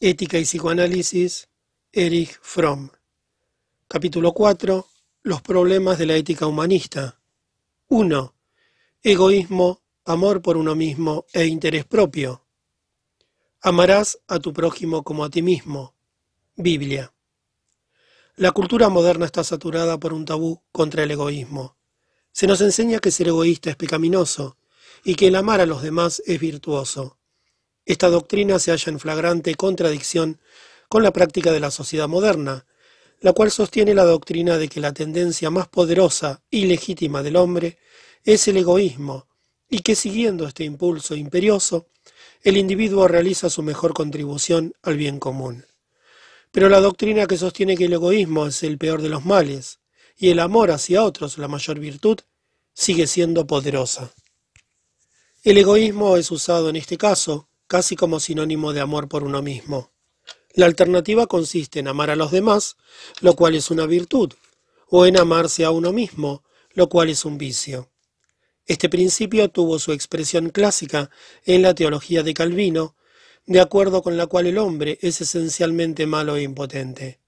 Ética y psicoanálisis, Erich Fromm. Capítulo 4. Los problemas de la ética humanista. 1. Egoísmo, amor por uno mismo e interés propio. Amarás a tu prójimo como a ti mismo. Biblia. La cultura moderna está saturada por un tabú contra el egoísmo. Se nos enseña que ser egoísta es pecaminoso y que el amar a los demás es virtuoso. Esta doctrina se halla en flagrante contradicción con la práctica de la sociedad moderna, la cual sostiene la doctrina de que la tendencia más poderosa y legítima del hombre es el egoísmo, y que siguiendo este impulso imperioso, el individuo realiza su mejor contribución al bien común. Pero la doctrina que sostiene que el egoísmo es el peor de los males, y el amor hacia otros la mayor virtud, sigue siendo poderosa. El egoísmo es usado en este caso casi como sinónimo de amor por uno mismo. La alternativa consiste en amar a los demás, lo cual es una virtud, o en amarse a uno mismo, lo cual es un vicio. Este principio tuvo su expresión clásica en la teología de Calvino, de acuerdo con la cual el hombre es esencialmente malo e impotente.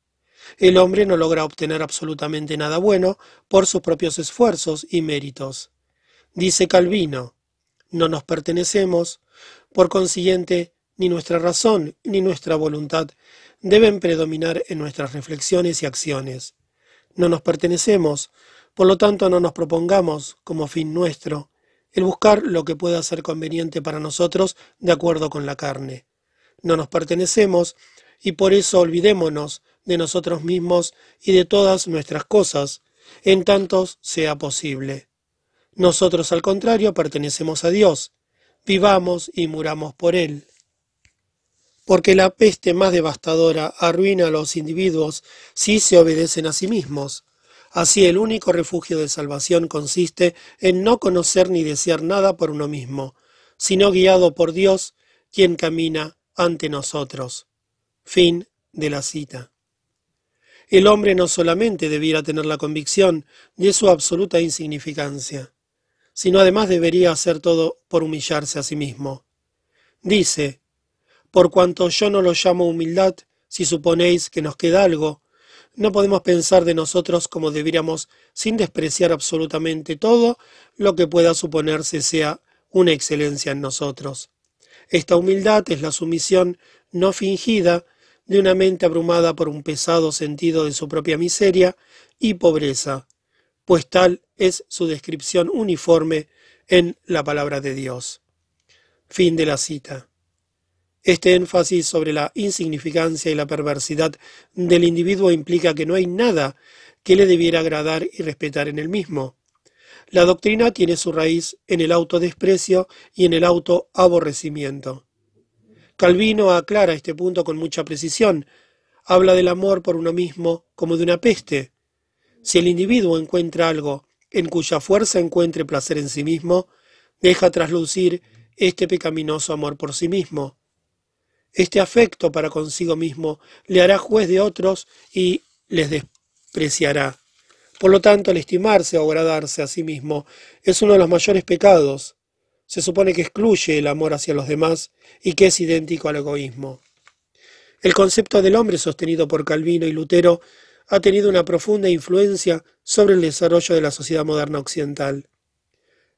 El hombre no logra obtener absolutamente nada bueno por sus propios esfuerzos y méritos. Dice Calvino, no nos pertenecemos, por consiguiente, ni nuestra razón ni nuestra voluntad deben predominar en nuestras reflexiones y acciones. No nos pertenecemos, por lo tanto no nos propongamos, como fin nuestro, el buscar lo que pueda ser conveniente para nosotros de acuerdo con la carne. No nos pertenecemos, y por eso olvidémonos de nosotros mismos y de todas nuestras cosas, en tantos sea posible. Nosotros, al contrario, pertenecemos a Dios. Vivamos y muramos por Él. Porque la peste más devastadora arruina a los individuos si se obedecen a sí mismos. Así el único refugio de salvación consiste en no conocer ni desear nada por uno mismo, sino guiado por Dios, quien camina ante nosotros. Fin de la cita. El hombre no solamente debiera tener la convicción de su absoluta insignificancia, sino además debería hacer todo por humillarse a sí mismo. Dice, por cuanto yo no lo llamo humildad, si suponéis que nos queda algo, no podemos pensar de nosotros como deberíamos sin despreciar absolutamente todo lo que pueda suponerse sea una excelencia en nosotros. Esta humildad es la sumisión no fingida de una mente abrumada por un pesado sentido de su propia miseria y pobreza, pues tal es su descripción uniforme en la palabra de Dios. Fin de la cita. Este énfasis sobre la insignificancia y la perversidad del individuo implica que no hay nada que le debiera agradar y respetar en el mismo. La doctrina tiene su raíz en el autodesprecio y en el autoaborrecimiento. Calvino aclara este punto con mucha precisión. Habla del amor por uno mismo como de una peste, si el individuo encuentra algo en cuya fuerza encuentre placer en sí mismo, deja traslucir este pecaminoso amor por sí mismo. Este afecto para consigo mismo le hará juez de otros y les despreciará. Por lo tanto, el estimarse o agradarse a sí mismo es uno de los mayores pecados. Se supone que excluye el amor hacia los demás y que es idéntico al egoísmo. El concepto del hombre sostenido por Calvino y Lutero ha tenido una profunda influencia sobre el desarrollo de la sociedad moderna occidental.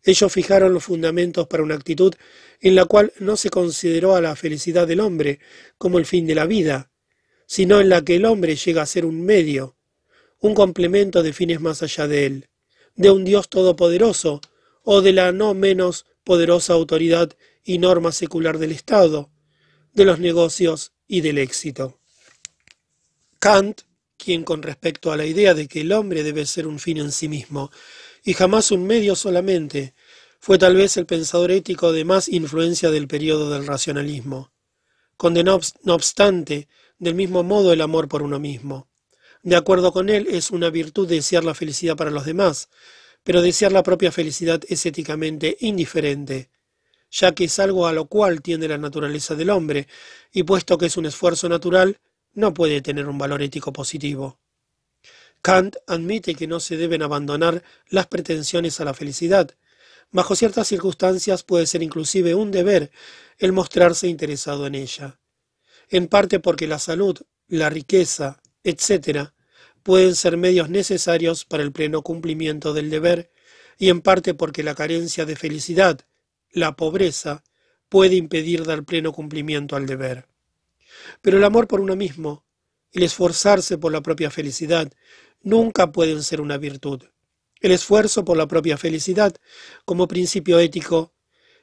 Ellos fijaron los fundamentos para una actitud en la cual no se consideró a la felicidad del hombre como el fin de la vida, sino en la que el hombre llega a ser un medio, un complemento de fines más allá de él, de un Dios todopoderoso o de la no menos poderosa autoridad y norma secular del Estado, de los negocios y del éxito. Kant quien con respecto a la idea de que el hombre debe ser un fin en sí mismo, y jamás un medio solamente, fue tal vez el pensador ético de más influencia del periodo del racionalismo. Condenó, no obstante, del mismo modo el amor por uno mismo. De acuerdo con él, es una virtud desear la felicidad para los demás, pero desear la propia felicidad es éticamente indiferente, ya que es algo a lo cual tiende la naturaleza del hombre, y puesto que es un esfuerzo natural, no puede tener un valor ético positivo. Kant admite que no se deben abandonar las pretensiones a la felicidad. Bajo ciertas circunstancias puede ser inclusive un deber el mostrarse interesado en ella. en parte porque la salud, la riqueza, etc., pueden ser medios necesarios para el pleno cumplimiento del deber, y en parte porque la carencia de felicidad, la pobreza, puede impedir dar pleno cumplimiento al deber. Pero el amor por uno mismo, el esforzarse por la propia felicidad, nunca pueden ser una virtud. El esfuerzo por la propia felicidad, como principio ético,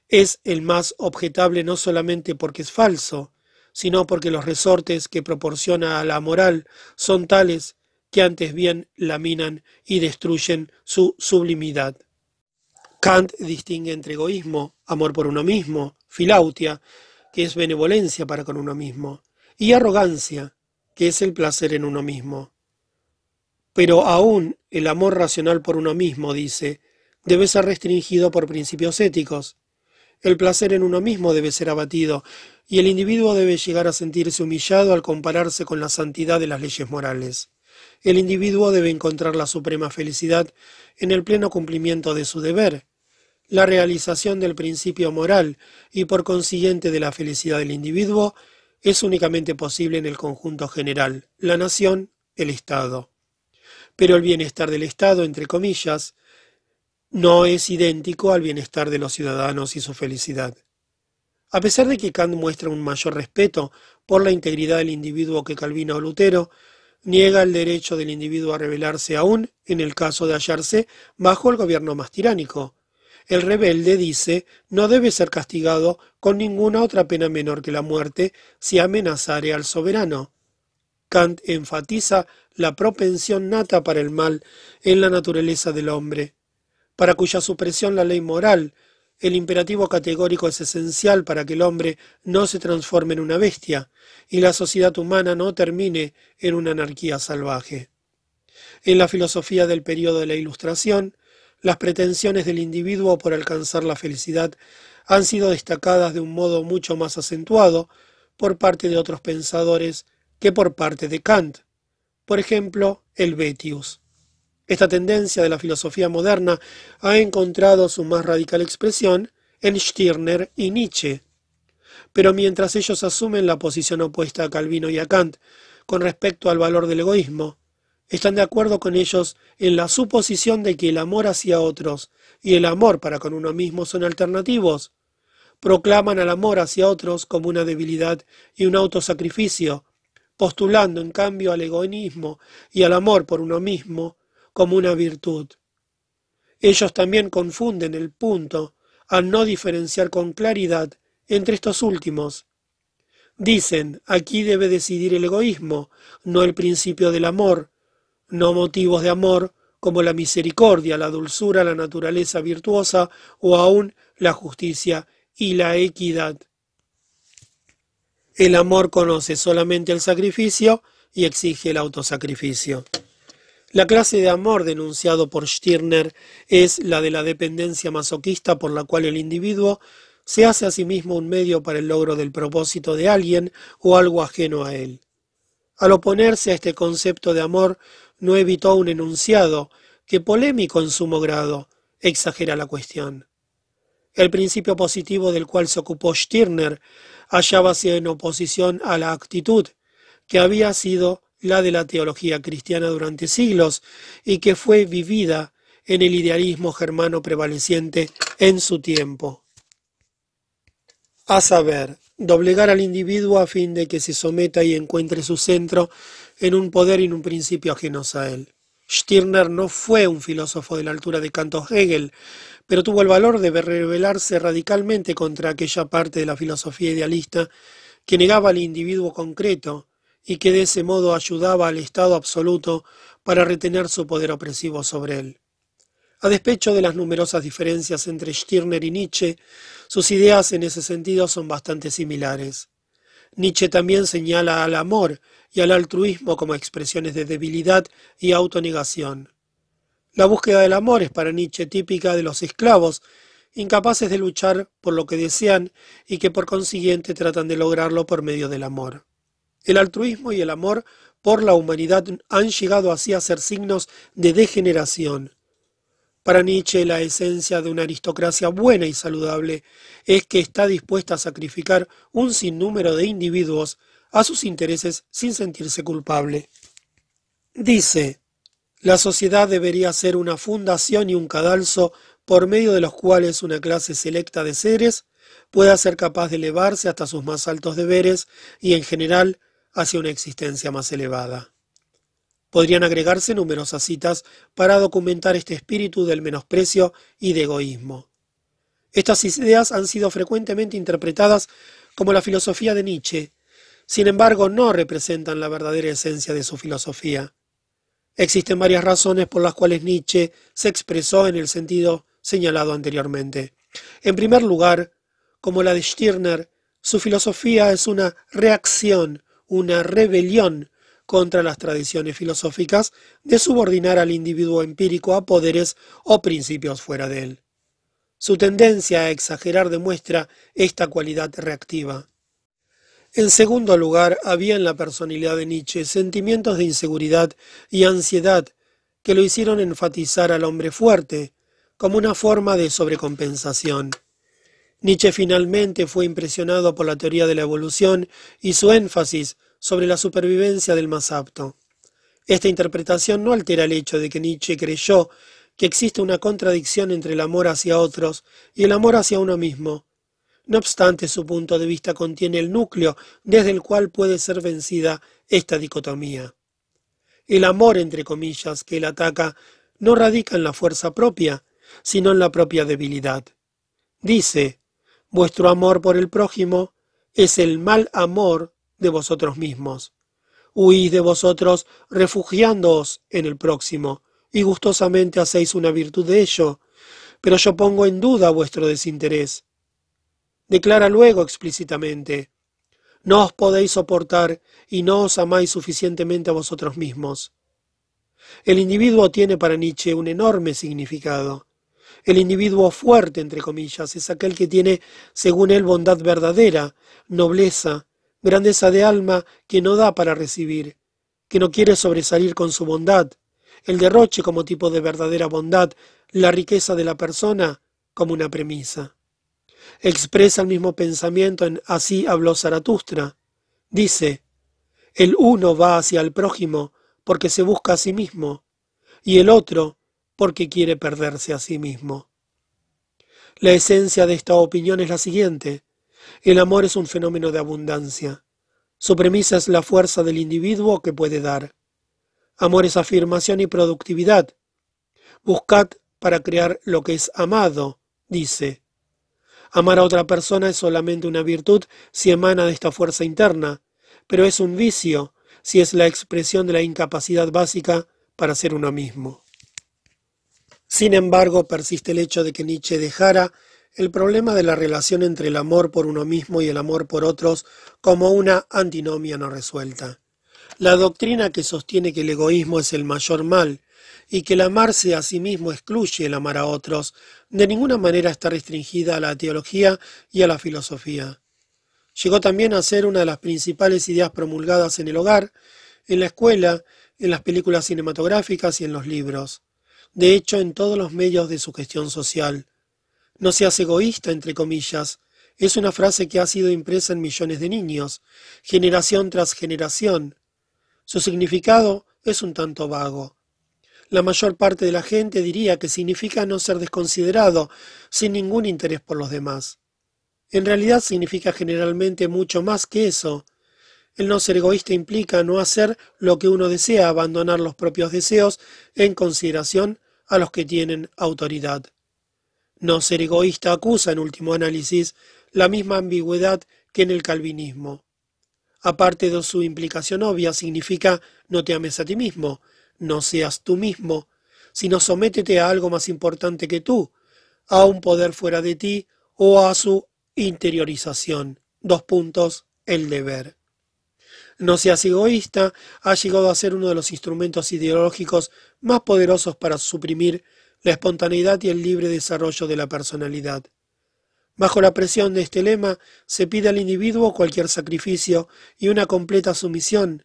es el más objetable no solamente porque es falso, sino porque los resortes que proporciona a la moral son tales que antes bien laminan y destruyen su sublimidad. Kant distingue entre egoísmo, amor por uno mismo, filautia, que es benevolencia para con uno mismo, y arrogancia, que es el placer en uno mismo. Pero aún el amor racional por uno mismo, dice, debe ser restringido por principios éticos. El placer en uno mismo debe ser abatido, y el individuo debe llegar a sentirse humillado al compararse con la santidad de las leyes morales. El individuo debe encontrar la suprema felicidad en el pleno cumplimiento de su deber, la realización del principio moral y por consiguiente de la felicidad del individuo es únicamente posible en el conjunto general, la nación, el Estado. Pero el bienestar del Estado, entre comillas, no es idéntico al bienestar de los ciudadanos y su felicidad. A pesar de que Kant muestra un mayor respeto por la integridad del individuo que Calvino o Lutero, niega el derecho del individuo a rebelarse aún en el caso de hallarse bajo el gobierno más tiránico, el rebelde, dice, no debe ser castigado con ninguna otra pena menor que la muerte si amenazare al soberano. Kant enfatiza la propensión nata para el mal en la naturaleza del hombre, para cuya supresión la ley moral, el imperativo categórico es esencial para que el hombre no se transforme en una bestia y la sociedad humana no termine en una anarquía salvaje. En la filosofía del período de la Ilustración, las pretensiones del individuo por alcanzar la felicidad han sido destacadas de un modo mucho más acentuado por parte de otros pensadores que por parte de Kant. Por ejemplo, el Betius. Esta tendencia de la filosofía moderna ha encontrado su más radical expresión en Stirner y Nietzsche. Pero mientras ellos asumen la posición opuesta a Calvino y a Kant con respecto al valor del egoísmo, están de acuerdo con ellos en la suposición de que el amor hacia otros y el amor para con uno mismo son alternativos. Proclaman al amor hacia otros como una debilidad y un autosacrificio, postulando en cambio al egoísmo y al amor por uno mismo como una virtud. Ellos también confunden el punto al no diferenciar con claridad entre estos últimos. Dicen, aquí debe decidir el egoísmo, no el principio del amor, no motivos de amor como la misericordia, la dulzura, la naturaleza virtuosa o aún la justicia y la equidad. El amor conoce solamente el sacrificio y exige el autosacrificio. La clase de amor denunciado por Stirner es la de la dependencia masoquista por la cual el individuo se hace a sí mismo un medio para el logro del propósito de alguien o algo ajeno a él. Al oponerse a este concepto de amor, no evitó un enunciado que, polémico en sumo grado, exagera la cuestión. El principio positivo del cual se ocupó Stirner hallábase en oposición a la actitud que había sido la de la teología cristiana durante siglos y que fue vivida en el idealismo germano prevaleciente en su tiempo. A saber, doblegar al individuo a fin de que se someta y encuentre su centro en un poder y en un principio ajenos a él. Stirner no fue un filósofo de la altura de Kant o Hegel, pero tuvo el valor de rebelarse radicalmente contra aquella parte de la filosofía idealista que negaba al individuo concreto y que de ese modo ayudaba al Estado absoluto para retener su poder opresivo sobre él. A despecho de las numerosas diferencias entre Stirner y Nietzsche, sus ideas en ese sentido son bastante similares. Nietzsche también señala al amor y al altruismo como expresiones de debilidad y autonegación. La búsqueda del amor es para Nietzsche típica de los esclavos, incapaces de luchar por lo que desean y que por consiguiente tratan de lograrlo por medio del amor. El altruismo y el amor por la humanidad han llegado así a ser signos de degeneración, para Nietzsche la esencia de una aristocracia buena y saludable es que está dispuesta a sacrificar un sinnúmero de individuos a sus intereses sin sentirse culpable. Dice, la sociedad debería ser una fundación y un cadalso por medio de los cuales una clase selecta de seres pueda ser capaz de elevarse hasta sus más altos deberes y en general hacia una existencia más elevada. Podrían agregarse numerosas citas para documentar este espíritu del menosprecio y de egoísmo. Estas ideas han sido frecuentemente interpretadas como la filosofía de Nietzsche, sin embargo no representan la verdadera esencia de su filosofía. Existen varias razones por las cuales Nietzsche se expresó en el sentido señalado anteriormente. En primer lugar, como la de Stirner, su filosofía es una reacción, una rebelión contra las tradiciones filosóficas de subordinar al individuo empírico a poderes o principios fuera de él. Su tendencia a exagerar demuestra esta cualidad reactiva. En segundo lugar, había en la personalidad de Nietzsche sentimientos de inseguridad y ansiedad que lo hicieron enfatizar al hombre fuerte como una forma de sobrecompensación. Nietzsche finalmente fue impresionado por la teoría de la evolución y su énfasis sobre la supervivencia del más apto. Esta interpretación no altera el hecho de que Nietzsche creyó que existe una contradicción entre el amor hacia otros y el amor hacia uno mismo. No obstante, su punto de vista contiene el núcleo desde el cual puede ser vencida esta dicotomía. El amor, entre comillas, que él ataca, no radica en la fuerza propia, sino en la propia debilidad. Dice, vuestro amor por el prójimo es el mal amor de vosotros mismos. Huís de vosotros refugiándoos en el próximo, y gustosamente hacéis una virtud de ello, pero yo pongo en duda vuestro desinterés. Declara luego explícitamente, no os podéis soportar y no os amáis suficientemente a vosotros mismos. El individuo tiene para Nietzsche un enorme significado. El individuo fuerte, entre comillas, es aquel que tiene, según él, bondad verdadera, nobleza, grandeza de alma que no da para recibir, que no quiere sobresalir con su bondad, el derroche como tipo de verdadera bondad, la riqueza de la persona como una premisa. Expresa el mismo pensamiento en Así habló Zaratustra. Dice, el uno va hacia el prójimo porque se busca a sí mismo, y el otro porque quiere perderse a sí mismo. La esencia de esta opinión es la siguiente. El amor es un fenómeno de abundancia. Su premisa es la fuerza del individuo que puede dar. Amor es afirmación y productividad. Buscad para crear lo que es amado, dice. Amar a otra persona es solamente una virtud si emana de esta fuerza interna, pero es un vicio si es la expresión de la incapacidad básica para ser uno mismo. Sin embargo, persiste el hecho de que Nietzsche dejara el problema de la relación entre el amor por uno mismo y el amor por otros como una antinomia no resuelta. La doctrina que sostiene que el egoísmo es el mayor mal y que el amarse a sí mismo excluye el amar a otros, de ninguna manera está restringida a la teología y a la filosofía. Llegó también a ser una de las principales ideas promulgadas en el hogar, en la escuela, en las películas cinematográficas y en los libros. De hecho, en todos los medios de su gestión social. No seas egoísta, entre comillas, es una frase que ha sido impresa en millones de niños, generación tras generación. Su significado es un tanto vago. La mayor parte de la gente diría que significa no ser desconsiderado, sin ningún interés por los demás. En realidad significa generalmente mucho más que eso. El no ser egoísta implica no hacer lo que uno desea, abandonar los propios deseos en consideración a los que tienen autoridad. No ser egoísta acusa, en último análisis, la misma ambigüedad que en el calvinismo. Aparte de su implicación obvia, significa no te ames a ti mismo, no seas tú mismo, sino sométete a algo más importante que tú, a un poder fuera de ti o a su interiorización. Dos puntos, el deber. No seas egoísta ha llegado a ser uno de los instrumentos ideológicos más poderosos para suprimir la espontaneidad y el libre desarrollo de la personalidad. Bajo la presión de este lema se pide al individuo cualquier sacrificio y una completa sumisión.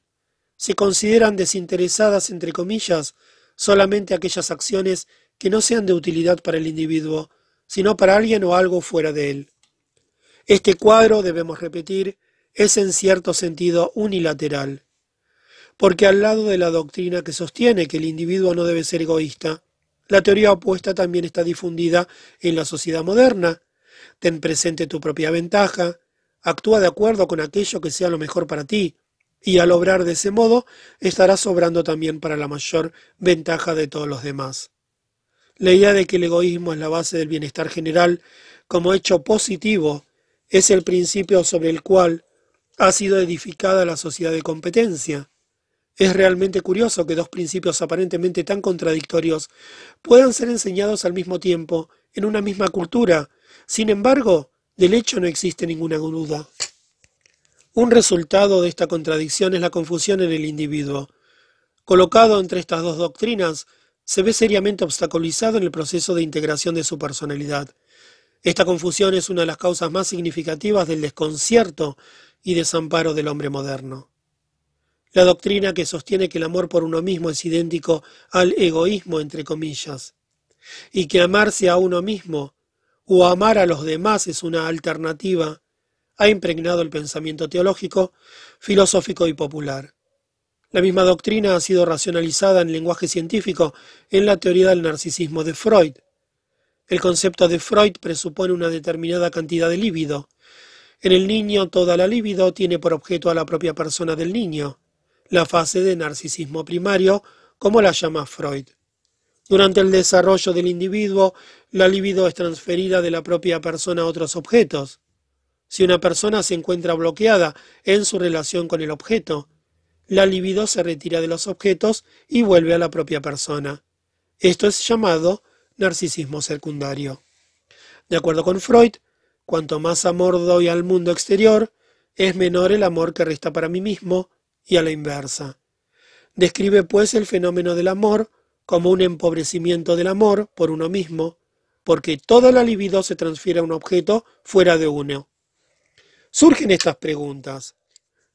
Se consideran desinteresadas, entre comillas, solamente aquellas acciones que no sean de utilidad para el individuo, sino para alguien o algo fuera de él. Este cuadro, debemos repetir, es en cierto sentido unilateral, porque al lado de la doctrina que sostiene que el individuo no debe ser egoísta, la teoría opuesta también está difundida en la sociedad moderna. Ten presente tu propia ventaja, actúa de acuerdo con aquello que sea lo mejor para ti, y al obrar de ese modo estarás sobrando también para la mayor ventaja de todos los demás. La idea de que el egoísmo es la base del bienestar general como hecho positivo es el principio sobre el cual ha sido edificada la sociedad de competencia. Es realmente curioso que dos principios aparentemente tan contradictorios puedan ser enseñados al mismo tiempo en una misma cultura. Sin embargo, del hecho no existe ninguna duda. Un resultado de esta contradicción es la confusión en el individuo. Colocado entre estas dos doctrinas, se ve seriamente obstaculizado en el proceso de integración de su personalidad. Esta confusión es una de las causas más significativas del desconcierto y desamparo del hombre moderno. La doctrina que sostiene que el amor por uno mismo es idéntico al egoísmo, entre comillas, y que amarse a uno mismo o amar a los demás es una alternativa, ha impregnado el pensamiento teológico, filosófico y popular. La misma doctrina ha sido racionalizada en lenguaje científico en la teoría del narcisismo de Freud. El concepto de Freud presupone una determinada cantidad de líbido. En el niño toda la líbido tiene por objeto a la propia persona del niño, la fase de narcisismo primario, como la llama Freud. Durante el desarrollo del individuo, la libido es transferida de la propia persona a otros objetos. Si una persona se encuentra bloqueada en su relación con el objeto, la libido se retira de los objetos y vuelve a la propia persona. Esto es llamado narcisismo secundario. De acuerdo con Freud, cuanto más amor doy al mundo exterior, es menor el amor que resta para mí mismo y a la inversa. Describe pues el fenómeno del amor como un empobrecimiento del amor por uno mismo, porque toda la libido se transfiere a un objeto fuera de uno. Surgen estas preguntas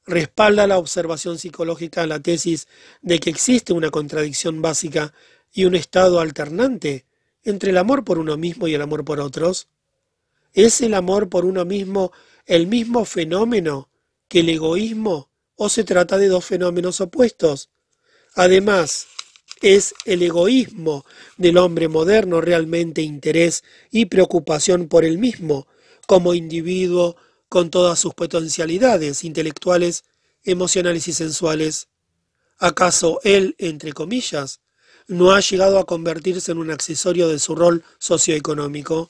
respalda la observación psicológica la tesis de que existe una contradicción básica y un estado alternante entre el amor por uno mismo y el amor por otros? ¿Es el amor por uno mismo el mismo fenómeno que el egoísmo o se trata de dos fenómenos opuestos? Además, ¿es el egoísmo del hombre moderno realmente interés y preocupación por el mismo como individuo con todas sus potencialidades intelectuales, emocionales y sensuales. ¿Acaso él, entre comillas, no ha llegado a convertirse en un accesorio de su rol socioeconómico?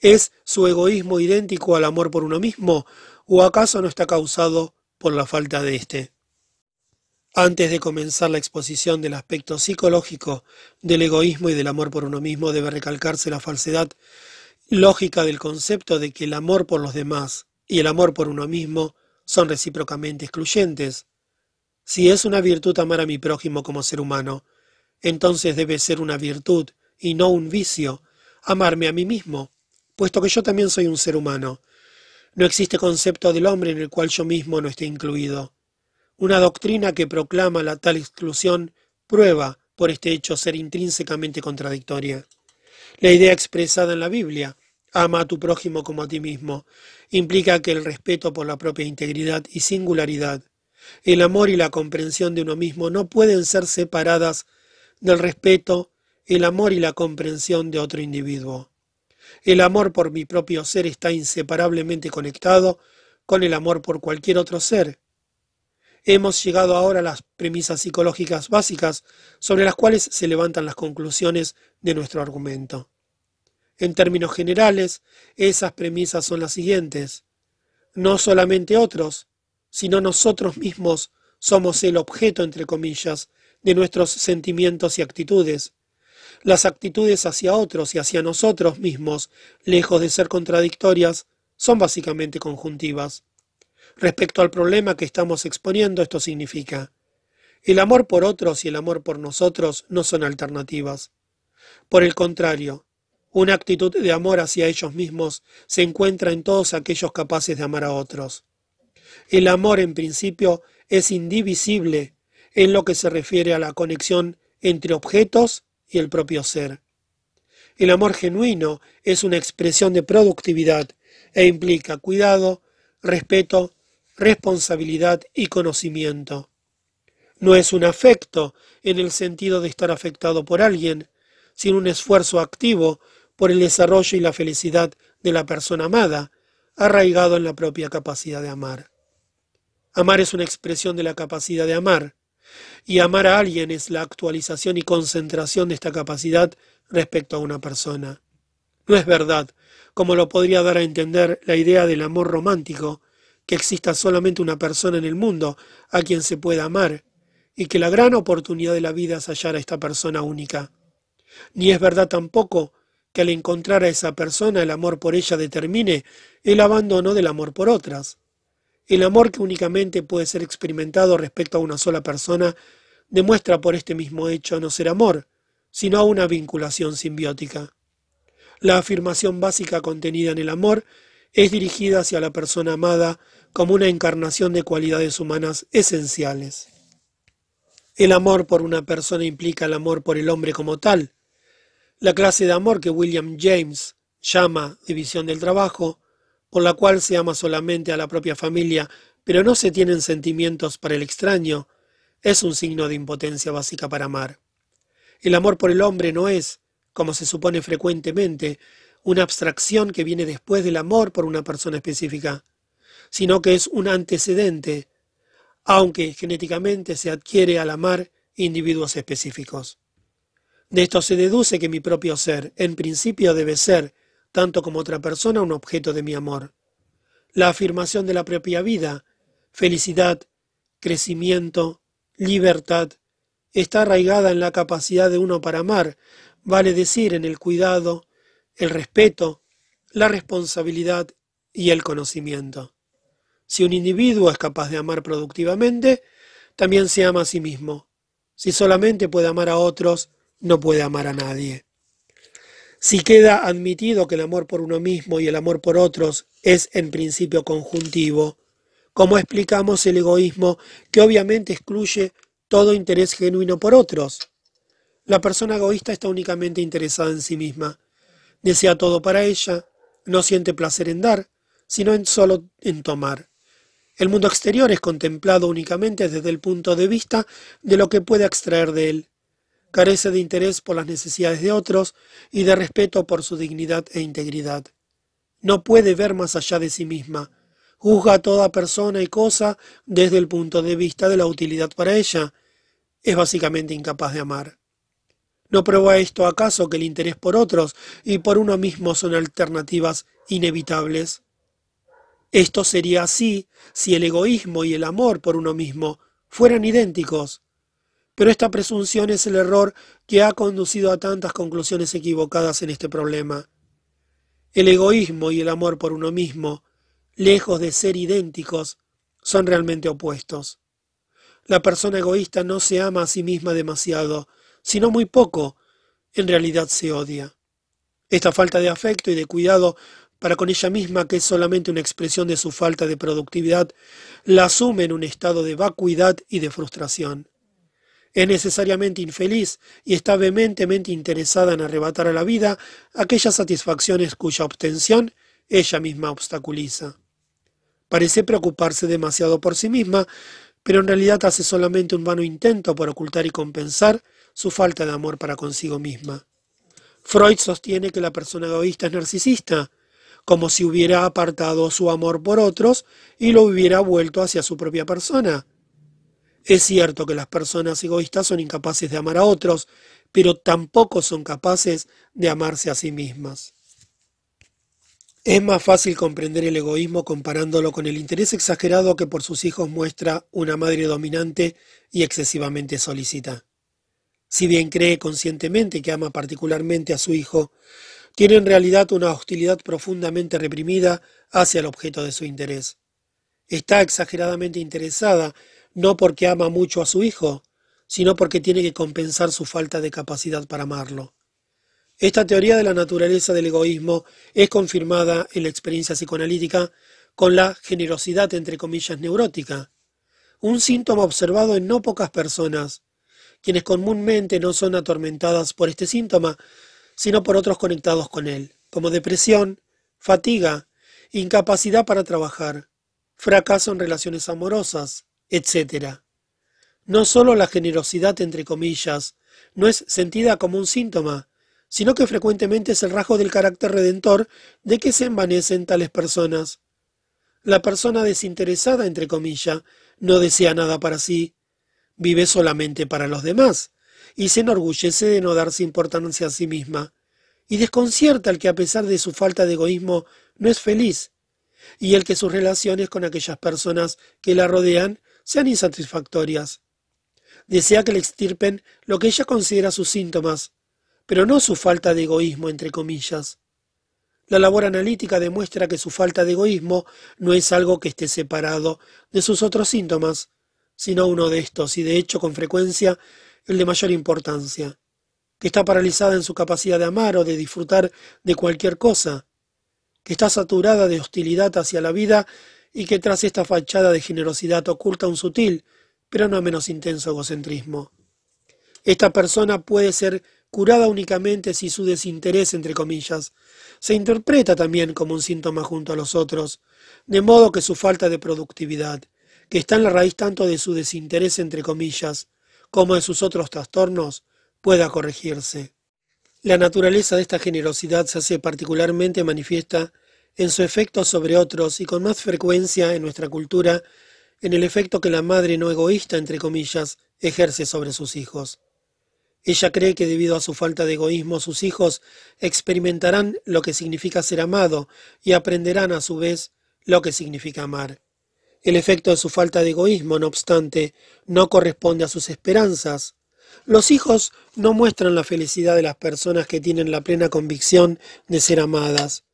¿Es su egoísmo idéntico al amor por uno mismo o acaso no está causado por la falta de éste? Antes de comenzar la exposición del aspecto psicológico del egoísmo y del amor por uno mismo debe recalcarse la falsedad lógica del concepto de que el amor por los demás y el amor por uno mismo son recíprocamente excluyentes. Si es una virtud amar a mi prójimo como ser humano, entonces debe ser una virtud y no un vicio amarme a mí mismo, puesto que yo también soy un ser humano. No existe concepto del hombre en el cual yo mismo no esté incluido. Una doctrina que proclama la tal exclusión prueba por este hecho ser intrínsecamente contradictoria. La idea expresada en la Biblia, ama a tu prójimo como a ti mismo, implica que el respeto por la propia integridad y singularidad, el amor y la comprensión de uno mismo no pueden ser separadas del respeto, el amor y la comprensión de otro individuo. El amor por mi propio ser está inseparablemente conectado con el amor por cualquier otro ser. Hemos llegado ahora a las premisas psicológicas básicas sobre las cuales se levantan las conclusiones de nuestro argumento. En términos generales, esas premisas son las siguientes. No solamente otros, sino nosotros mismos somos el objeto, entre comillas, de nuestros sentimientos y actitudes. Las actitudes hacia otros y hacia nosotros mismos, lejos de ser contradictorias, son básicamente conjuntivas. Respecto al problema que estamos exponiendo, esto significa, el amor por otros y el amor por nosotros no son alternativas. Por el contrario, una actitud de amor hacia ellos mismos se encuentra en todos aquellos capaces de amar a otros. El amor, en principio, es indivisible en lo que se refiere a la conexión entre objetos y el propio ser. El amor genuino es una expresión de productividad e implica cuidado, respeto responsabilidad y conocimiento. No es un afecto en el sentido de estar afectado por alguien, sino un esfuerzo activo por el desarrollo y la felicidad de la persona amada, arraigado en la propia capacidad de amar. Amar es una expresión de la capacidad de amar, y amar a alguien es la actualización y concentración de esta capacidad respecto a una persona. No es verdad, como lo podría dar a entender la idea del amor romántico, que exista solamente una persona en el mundo a quien se pueda amar, y que la gran oportunidad de la vida es hallar a esta persona única. Ni es verdad tampoco que al encontrar a esa persona el amor por ella determine el abandono del amor por otras. El amor que únicamente puede ser experimentado respecto a una sola persona demuestra por este mismo hecho no ser amor, sino una vinculación simbiótica. La afirmación básica contenida en el amor es dirigida hacia la persona amada como una encarnación de cualidades humanas esenciales. El amor por una persona implica el amor por el hombre como tal. La clase de amor que William James llama división del trabajo, por la cual se ama solamente a la propia familia, pero no se tienen sentimientos para el extraño, es un signo de impotencia básica para amar. El amor por el hombre no es, como se supone frecuentemente, una abstracción que viene después del amor por una persona específica, sino que es un antecedente, aunque genéticamente se adquiere al amar individuos específicos. De esto se deduce que mi propio ser, en principio, debe ser, tanto como otra persona, un objeto de mi amor. La afirmación de la propia vida, felicidad, crecimiento, libertad, está arraigada en la capacidad de uno para amar, vale decir, en el cuidado, el respeto, la responsabilidad y el conocimiento. Si un individuo es capaz de amar productivamente, también se ama a sí mismo. Si solamente puede amar a otros, no puede amar a nadie. Si queda admitido que el amor por uno mismo y el amor por otros es en principio conjuntivo, ¿cómo explicamos el egoísmo que obviamente excluye todo interés genuino por otros? La persona egoísta está únicamente interesada en sí misma. Desea todo para ella, no siente placer en dar, sino en solo en tomar. El mundo exterior es contemplado únicamente desde el punto de vista de lo que puede extraer de él. Carece de interés por las necesidades de otros y de respeto por su dignidad e integridad. No puede ver más allá de sí misma. Juzga a toda persona y cosa desde el punto de vista de la utilidad para ella. Es básicamente incapaz de amar. ¿No prueba esto acaso que el interés por otros y por uno mismo son alternativas inevitables? Esto sería así si el egoísmo y el amor por uno mismo fueran idénticos. Pero esta presunción es el error que ha conducido a tantas conclusiones equivocadas en este problema. El egoísmo y el amor por uno mismo, lejos de ser idénticos, son realmente opuestos. La persona egoísta no se ama a sí misma demasiado, sino muy poco, en realidad se odia. Esta falta de afecto y de cuidado para con ella misma, que es solamente una expresión de su falta de productividad, la asume en un estado de vacuidad y de frustración. Es necesariamente infeliz y está vehementemente interesada en arrebatar a la vida aquellas satisfacciones cuya obtención ella misma obstaculiza. Parece preocuparse demasiado por sí misma, pero en realidad hace solamente un vano intento por ocultar y compensar su falta de amor para consigo misma. Freud sostiene que la persona egoísta es narcisista, como si hubiera apartado su amor por otros y lo hubiera vuelto hacia su propia persona. Es cierto que las personas egoístas son incapaces de amar a otros, pero tampoco son capaces de amarse a sí mismas. Es más fácil comprender el egoísmo comparándolo con el interés exagerado que por sus hijos muestra una madre dominante y excesivamente solícita. Si bien cree conscientemente que ama particularmente a su hijo, tiene en realidad una hostilidad profundamente reprimida hacia el objeto de su interés. Está exageradamente interesada no porque ama mucho a su hijo, sino porque tiene que compensar su falta de capacidad para amarlo. Esta teoría de la naturaleza del egoísmo es confirmada en la experiencia psicoanalítica con la generosidad entre comillas neurótica, un síntoma observado en no pocas personas, quienes comúnmente no son atormentadas por este síntoma, sino por otros conectados con él, como depresión, fatiga, incapacidad para trabajar, fracaso en relaciones amorosas, etc. No solo la generosidad, entre comillas, no es sentida como un síntoma, sino que frecuentemente es el rasgo del carácter redentor de que se envanecen tales personas. La persona desinteresada, entre comillas, no desea nada para sí, vive solamente para los demás, y se enorgullece de no darse importancia a sí misma, y desconcierta al que a pesar de su falta de egoísmo no es feliz, y el que sus relaciones con aquellas personas que la rodean sean insatisfactorias. Desea que le extirpen lo que ella considera sus síntomas, pero no su falta de egoísmo, entre comillas. La labor analítica demuestra que su falta de egoísmo no es algo que esté separado de sus otros síntomas, sino uno de estos, y de hecho con frecuencia el de mayor importancia, que está paralizada en su capacidad de amar o de disfrutar de cualquier cosa, que está saturada de hostilidad hacia la vida y que tras esta fachada de generosidad oculta un sutil, pero no menos intenso egocentrismo. Esta persona puede ser curada únicamente si su desinterés, entre comillas, se interpreta también como un síntoma junto a los otros, de modo que su falta de productividad, que está en la raíz tanto de su desinterés, entre comillas, como de sus otros trastornos, pueda corregirse. La naturaleza de esta generosidad se hace particularmente manifiesta en su efecto sobre otros y con más frecuencia en nuestra cultura en el efecto que la madre no egoísta, entre comillas, ejerce sobre sus hijos. Ella cree que debido a su falta de egoísmo sus hijos experimentarán lo que significa ser amado y aprenderán a su vez lo que significa amar. El efecto de su falta de egoísmo, no obstante, no corresponde a sus esperanzas, los hijos no muestran la felicidad de las personas que tienen la plena convicción de ser amadas.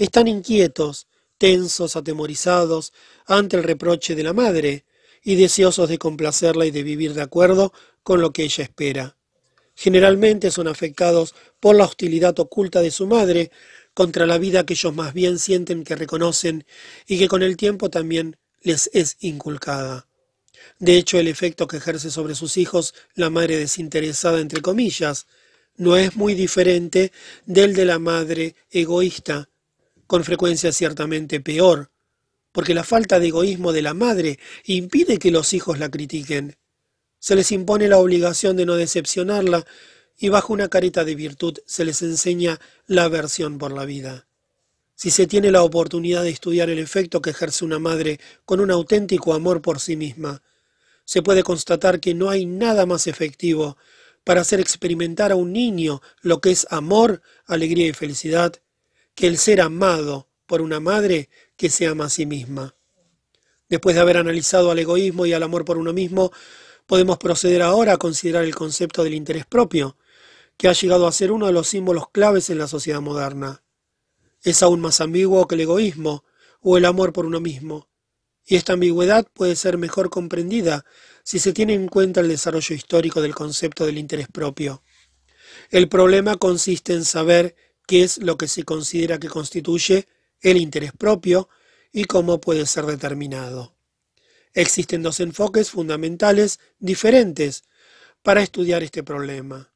Están inquietos, tensos, atemorizados ante el reproche de la madre y deseosos de complacerla y de vivir de acuerdo con lo que ella espera. Generalmente son afectados por la hostilidad oculta de su madre contra la vida que ellos más bien sienten que reconocen y que con el tiempo también les es inculcada. De hecho, el efecto que ejerce sobre sus hijos la madre desinteresada, entre comillas, no es muy diferente del de la madre egoísta, con frecuencia ciertamente peor, porque la falta de egoísmo de la madre impide que los hijos la critiquen. Se les impone la obligación de no decepcionarla y bajo una careta de virtud se les enseña la aversión por la vida. Si se tiene la oportunidad de estudiar el efecto que ejerce una madre con un auténtico amor por sí misma, se puede constatar que no hay nada más efectivo para hacer experimentar a un niño lo que es amor, alegría y felicidad, que el ser amado por una madre que se ama a sí misma. Después de haber analizado al egoísmo y al amor por uno mismo, podemos proceder ahora a considerar el concepto del interés propio, que ha llegado a ser uno de los símbolos claves en la sociedad moderna. Es aún más ambiguo que el egoísmo o el amor por uno mismo, y esta ambigüedad puede ser mejor comprendida si se tiene en cuenta el desarrollo histórico del concepto del interés propio. El problema consiste en saber qué es lo que se considera que constituye el interés propio y cómo puede ser determinado. Existen dos enfoques fundamentales diferentes para estudiar este problema.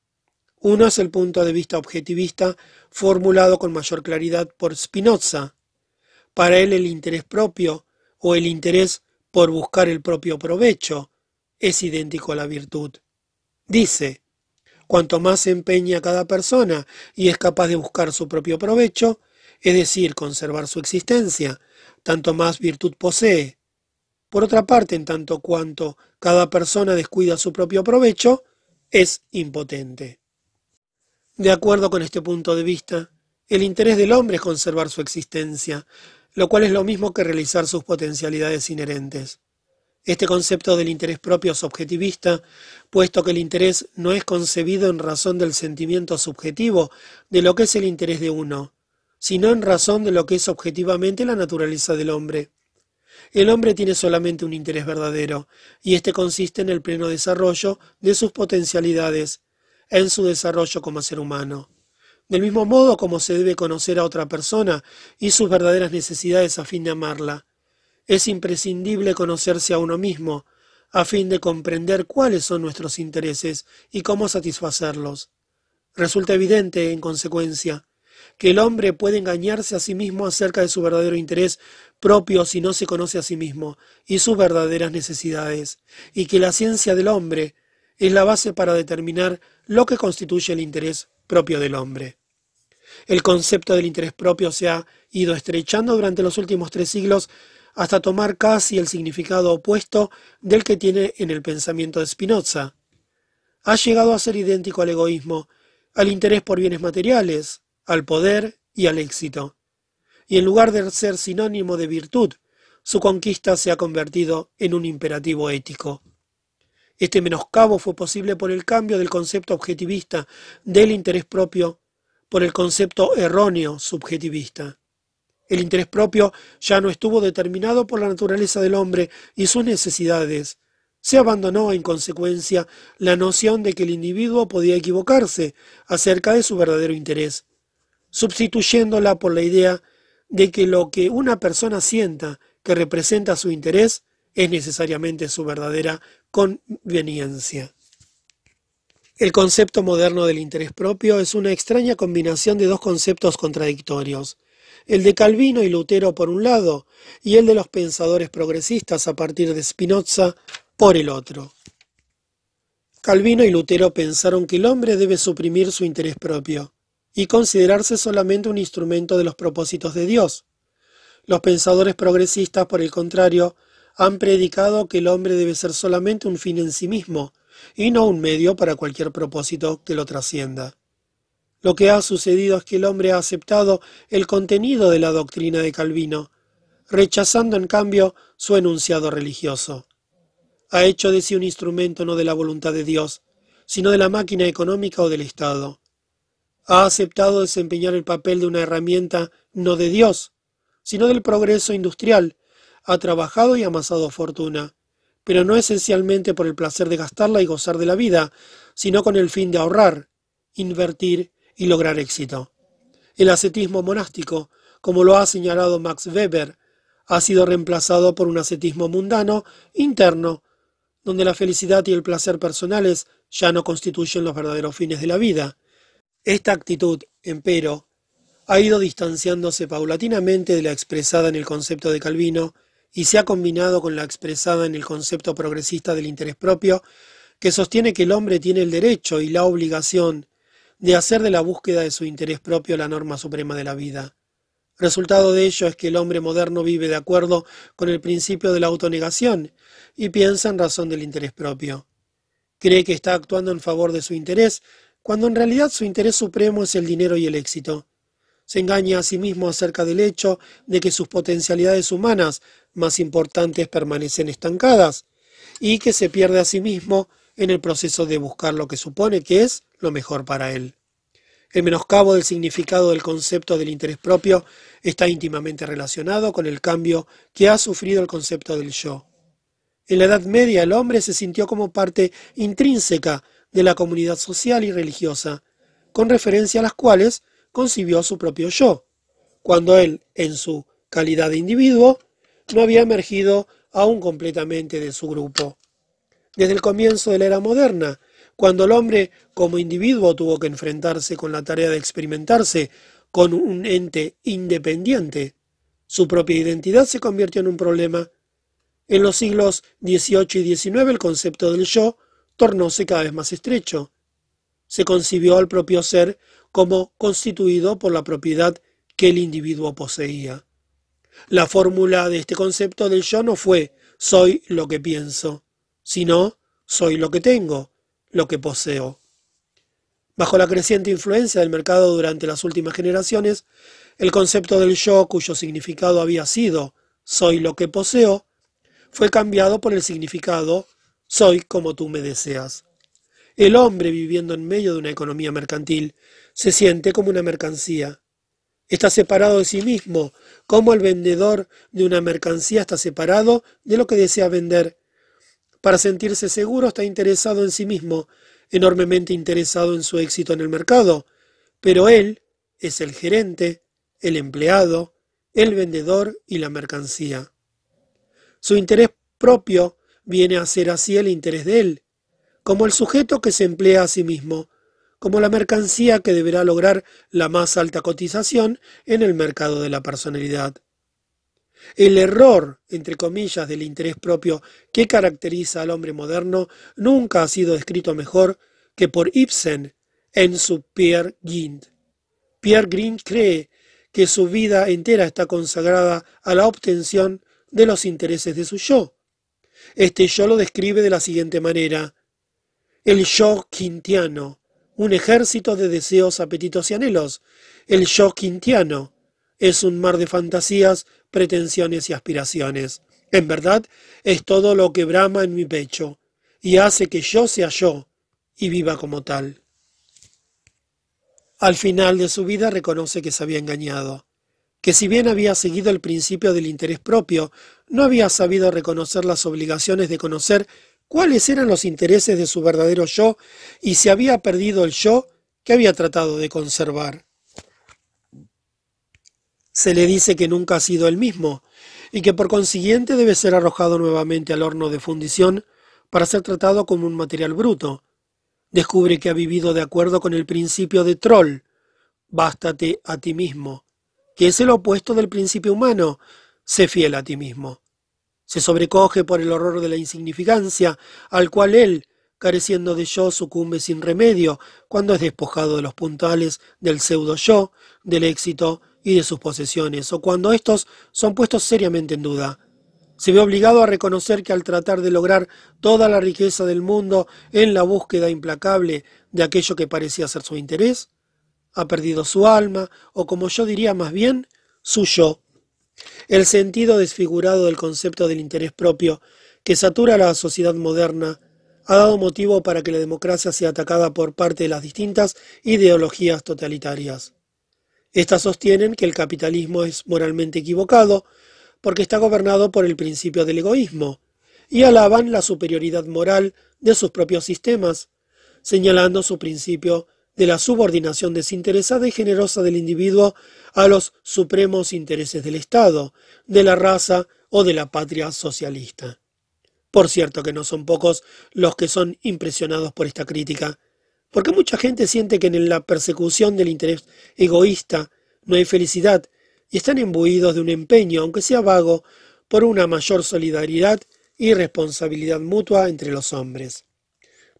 Uno es el punto de vista objetivista formulado con mayor claridad por Spinoza. Para él el interés propio o el interés por buscar el propio provecho es idéntico a la virtud. Dice, cuanto más se empeña cada persona y es capaz de buscar su propio provecho, es decir, conservar su existencia, tanto más virtud posee. Por otra parte, en tanto cuanto cada persona descuida su propio provecho, es impotente. De acuerdo con este punto de vista, el interés del hombre es conservar su existencia, lo cual es lo mismo que realizar sus potencialidades inherentes. Este concepto del interés propio es objetivista, puesto que el interés no es concebido en razón del sentimiento subjetivo de lo que es el interés de uno, sino en razón de lo que es objetivamente la naturaleza del hombre. El hombre tiene solamente un interés verdadero, y este consiste en el pleno desarrollo de sus potencialidades, en su desarrollo como ser humano. Del mismo modo como se debe conocer a otra persona y sus verdaderas necesidades a fin de amarla, es imprescindible conocerse a uno mismo, a fin de comprender cuáles son nuestros intereses y cómo satisfacerlos. Resulta evidente, en consecuencia, que el hombre puede engañarse a sí mismo acerca de su verdadero interés propio si no se conoce a sí mismo y sus verdaderas necesidades, y que la ciencia del hombre es la base para determinar lo que constituye el interés propio del hombre. El concepto del interés propio se ha ido estrechando durante los últimos tres siglos hasta tomar casi el significado opuesto del que tiene en el pensamiento de Spinoza. Ha llegado a ser idéntico al egoísmo, al interés por bienes materiales, al poder y al éxito. Y en lugar de ser sinónimo de virtud, su conquista se ha convertido en un imperativo ético. Este menoscabo fue posible por el cambio del concepto objetivista del interés propio por el concepto erróneo subjetivista. El interés propio ya no estuvo determinado por la naturaleza del hombre y sus necesidades. Se abandonó en consecuencia la noción de que el individuo podía equivocarse acerca de su verdadero interés, sustituyéndola por la idea de que lo que una persona sienta que representa su interés es necesariamente su verdadera conveniencia. El concepto moderno del interés propio es una extraña combinación de dos conceptos contradictorios el de Calvino y Lutero por un lado, y el de los pensadores progresistas a partir de Spinoza por el otro. Calvino y Lutero pensaron que el hombre debe suprimir su interés propio y considerarse solamente un instrumento de los propósitos de Dios. Los pensadores progresistas, por el contrario, han predicado que el hombre debe ser solamente un fin en sí mismo y no un medio para cualquier propósito que lo trascienda. Lo que ha sucedido es que el hombre ha aceptado el contenido de la doctrina de Calvino, rechazando en cambio su enunciado religioso. Ha hecho de sí un instrumento no de la voluntad de Dios, sino de la máquina económica o del Estado. Ha aceptado desempeñar el papel de una herramienta no de Dios, sino del progreso industrial. Ha trabajado y amasado fortuna, pero no esencialmente por el placer de gastarla y gozar de la vida, sino con el fin de ahorrar, invertir y lograr éxito. El ascetismo monástico, como lo ha señalado Max Weber, ha sido reemplazado por un ascetismo mundano, interno, donde la felicidad y el placer personales ya no constituyen los verdaderos fines de la vida. Esta actitud, empero, ha ido distanciándose paulatinamente de la expresada en el concepto de Calvino y se ha combinado con la expresada en el concepto progresista del interés propio, que sostiene que el hombre tiene el derecho y la obligación de hacer de la búsqueda de su interés propio la norma suprema de la vida. Resultado de ello es que el hombre moderno vive de acuerdo con el principio de la autonegación y piensa en razón del interés propio. Cree que está actuando en favor de su interés, cuando en realidad su interés supremo es el dinero y el éxito. Se engaña a sí mismo acerca del hecho de que sus potencialidades humanas más importantes permanecen estancadas y que se pierde a sí mismo en el proceso de buscar lo que supone que es lo mejor para él. El menoscabo del significado del concepto del interés propio está íntimamente relacionado con el cambio que ha sufrido el concepto del yo. En la Edad Media el hombre se sintió como parte intrínseca de la comunidad social y religiosa, con referencia a las cuales concibió su propio yo, cuando él, en su calidad de individuo, no había emergido aún completamente de su grupo. Desde el comienzo de la era moderna, cuando el hombre como individuo tuvo que enfrentarse con la tarea de experimentarse con un ente independiente, su propia identidad se convirtió en un problema. En los siglos XVIII y XIX el concepto del yo tornóse cada vez más estrecho. Se concibió al propio ser como constituido por la propiedad que el individuo poseía. La fórmula de este concepto del yo no fue soy lo que pienso, sino soy lo que tengo, lo que poseo. Bajo la creciente influencia del mercado durante las últimas generaciones, el concepto del yo, cuyo significado había sido soy lo que poseo, fue cambiado por el significado soy como tú me deseas. El hombre viviendo en medio de una economía mercantil se siente como una mercancía. Está separado de sí mismo, como el vendedor de una mercancía está separado de lo que desea vender para sentirse seguro está interesado en sí mismo, enormemente interesado en su éxito en el mercado, pero él es el gerente, el empleado, el vendedor y la mercancía. Su interés propio viene a ser así el interés de él, como el sujeto que se emplea a sí mismo, como la mercancía que deberá lograr la más alta cotización en el mercado de la personalidad. El error, entre comillas, del interés propio que caracteriza al hombre moderno nunca ha sido descrito mejor que por Ibsen en su Pierre Gint. Pierre Gint cree que su vida entera está consagrada a la obtención de los intereses de su yo. Este yo lo describe de la siguiente manera. El yo quintiano, un ejército de deseos, apetitos y anhelos. El yo quintiano es un mar de fantasías, pretensiones y aspiraciones. En verdad, es todo lo que brama en mi pecho y hace que yo sea yo y viva como tal. Al final de su vida reconoce que se había engañado, que si bien había seguido el principio del interés propio, no había sabido reconocer las obligaciones de conocer cuáles eran los intereses de su verdadero yo y se había perdido el yo que había tratado de conservar. Se le dice que nunca ha sido el mismo y que por consiguiente debe ser arrojado nuevamente al horno de fundición para ser tratado como un material bruto, descubre que ha vivido de acuerdo con el principio de Troll, bástate a ti mismo, que es el opuesto del principio humano, sé fiel a ti mismo. Se sobrecoge por el horror de la insignificancia, al cual él, careciendo de yo, sucumbe sin remedio cuando es despojado de los puntales del pseudo yo, del éxito y de sus posesiones, o cuando estos son puestos seriamente en duda. Se ve obligado a reconocer que al tratar de lograr toda la riqueza del mundo en la búsqueda implacable de aquello que parecía ser su interés, ha perdido su alma, o como yo diría más bien, su yo. El sentido desfigurado del concepto del interés propio, que satura la sociedad moderna, ha dado motivo para que la democracia sea atacada por parte de las distintas ideologías totalitarias. Estas sostienen que el capitalismo es moralmente equivocado, porque está gobernado por el principio del egoísmo, y alaban la superioridad moral de sus propios sistemas, señalando su principio de la subordinación desinteresada y generosa del individuo a los supremos intereses del Estado, de la raza o de la patria socialista. Por cierto que no son pocos los que son impresionados por esta crítica, porque mucha gente siente que en la persecución del interés egoísta no hay felicidad y están imbuidos de un empeño, aunque sea vago, por una mayor solidaridad y responsabilidad mutua entre los hombres.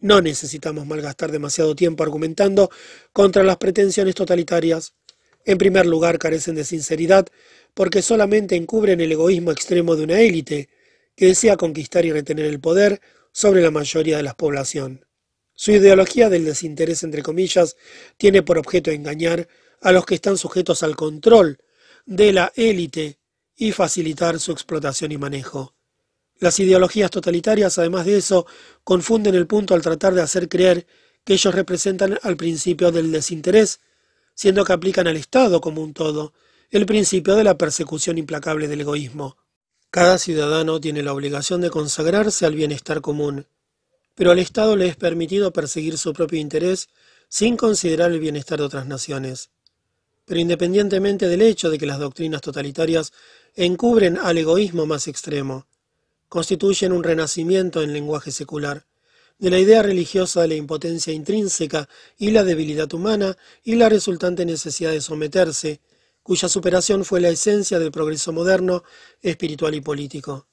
No necesitamos malgastar demasiado tiempo argumentando contra las pretensiones totalitarias. En primer lugar, carecen de sinceridad porque solamente encubren el egoísmo extremo de una élite que desea conquistar y retener el poder sobre la mayoría de la población. Su ideología del desinterés, entre comillas, tiene por objeto engañar a los que están sujetos al control de la élite y facilitar su explotación y manejo. Las ideologías totalitarias, además de eso, confunden el punto al tratar de hacer creer que ellos representan al principio del desinterés, siendo que aplican al Estado como un todo, el principio de la persecución implacable del egoísmo. Cada ciudadano tiene la obligación de consagrarse al bienestar común, pero al Estado le es permitido perseguir su propio interés sin considerar el bienestar de otras naciones. Pero independientemente del hecho de que las doctrinas totalitarias encubren al egoísmo más extremo, constituyen un renacimiento en lenguaje secular, de la idea religiosa de la impotencia intrínseca y la debilidad humana y la resultante necesidad de someterse, cuya superación fue la esencia del progreso moderno, espiritual y político.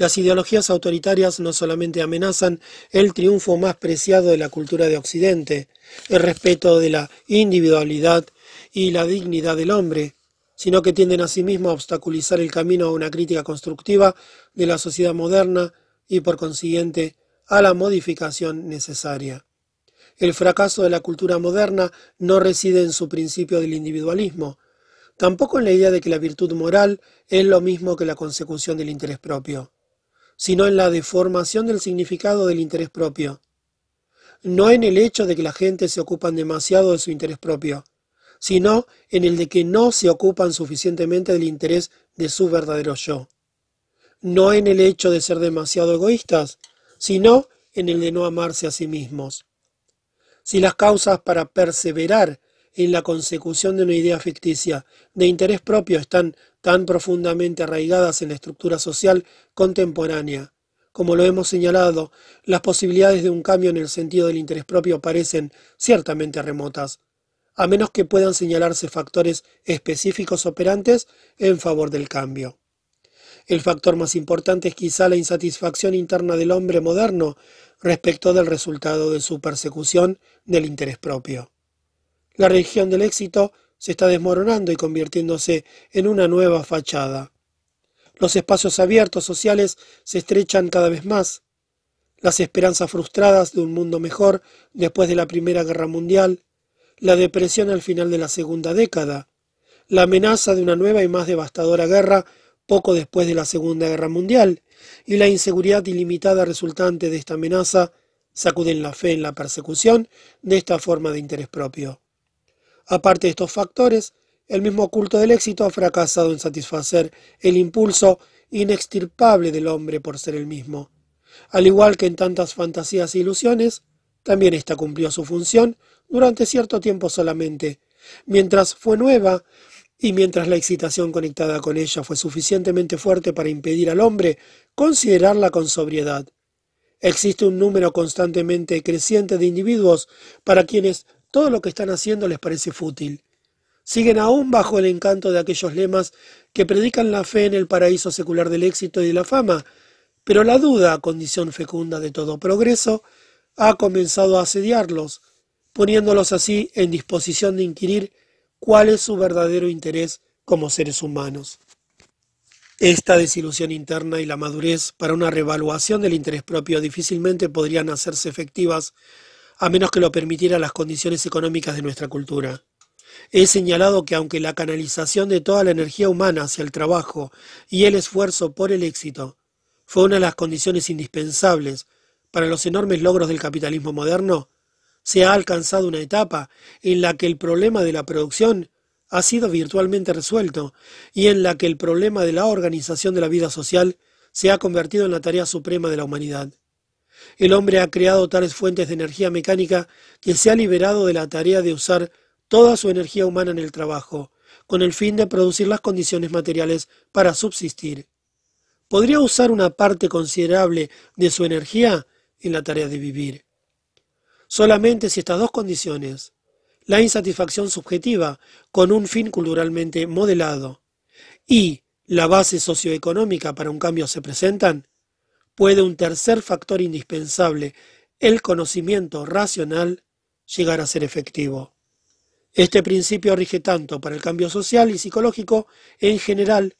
Las ideologías autoritarias no solamente amenazan el triunfo más preciado de la cultura de Occidente, el respeto de la individualidad y la dignidad del hombre, sino que tienden asimismo a obstaculizar el camino a una crítica constructiva de la sociedad moderna y por consiguiente a la modificación necesaria. El fracaso de la cultura moderna no reside en su principio del individualismo, tampoco en la idea de que la virtud moral es lo mismo que la consecución del interés propio, sino en la deformación del significado del interés propio, no en el hecho de que la gente se ocupan demasiado de su interés propio, sino en el de que no se ocupan suficientemente del interés de su verdadero yo. No en el hecho de ser demasiado egoístas, sino en el de no amarse a sí mismos. Si las causas para perseverar en la consecución de una idea ficticia de interés propio están tan profundamente arraigadas en la estructura social contemporánea, como lo hemos señalado, las posibilidades de un cambio en el sentido del interés propio parecen ciertamente remotas, a menos que puedan señalarse factores específicos operantes en favor del cambio. El factor más importante es quizá la insatisfacción interna del hombre moderno respecto del resultado de su persecución del interés propio. La religión del éxito se está desmoronando y convirtiéndose en una nueva fachada. Los espacios abiertos sociales se estrechan cada vez más. Las esperanzas frustradas de un mundo mejor después de la Primera Guerra Mundial, la depresión al final de la segunda década, la amenaza de una nueva y más devastadora guerra poco después de la Segunda Guerra Mundial y la inseguridad ilimitada resultante de esta amenaza sacuden la fe en la persecución de esta forma de interés propio. Aparte de estos factores, el mismo culto del éxito ha fracasado en satisfacer el impulso inextirpable del hombre por ser el mismo. Al igual que en tantas fantasías e ilusiones, también ésta cumplió su función durante cierto tiempo solamente, mientras fue nueva y mientras la excitación conectada con ella fue suficientemente fuerte para impedir al hombre considerarla con sobriedad. Existe un número constantemente creciente de individuos para quienes todo lo que están haciendo les parece fútil siguen aún bajo el encanto de aquellos lemas que predican la fe en el paraíso secular del éxito y de la fama, pero la duda, condición fecunda de todo progreso, ha comenzado a asediarlos, poniéndolos así en disposición de inquirir cuál es su verdadero interés como seres humanos. Esta desilusión interna y la madurez para una revaluación del interés propio difícilmente podrían hacerse efectivas a menos que lo permitieran las condiciones económicas de nuestra cultura. He señalado que aunque la canalización de toda la energía humana hacia el trabajo y el esfuerzo por el éxito fue una de las condiciones indispensables para los enormes logros del capitalismo moderno, se ha alcanzado una etapa en la que el problema de la producción ha sido virtualmente resuelto y en la que el problema de la organización de la vida social se ha convertido en la tarea suprema de la humanidad. El hombre ha creado tales fuentes de energía mecánica que se ha liberado de la tarea de usar toda su energía humana en el trabajo, con el fin de producir las condiciones materiales para subsistir. Podría usar una parte considerable de su energía en la tarea de vivir. Solamente si estas dos condiciones, la insatisfacción subjetiva con un fin culturalmente modelado y la base socioeconómica para un cambio se presentan, puede un tercer factor indispensable, el conocimiento racional, llegar a ser efectivo. Este principio rige tanto para el cambio social y psicológico en general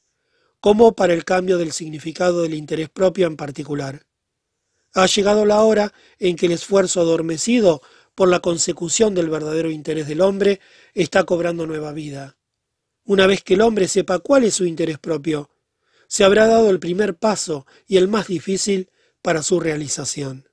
como para el cambio del significado del interés propio en particular. Ha llegado la hora en que el esfuerzo adormecido por la consecución del verdadero interés del hombre está cobrando nueva vida. Una vez que el hombre sepa cuál es su interés propio, se habrá dado el primer paso y el más difícil para su realización.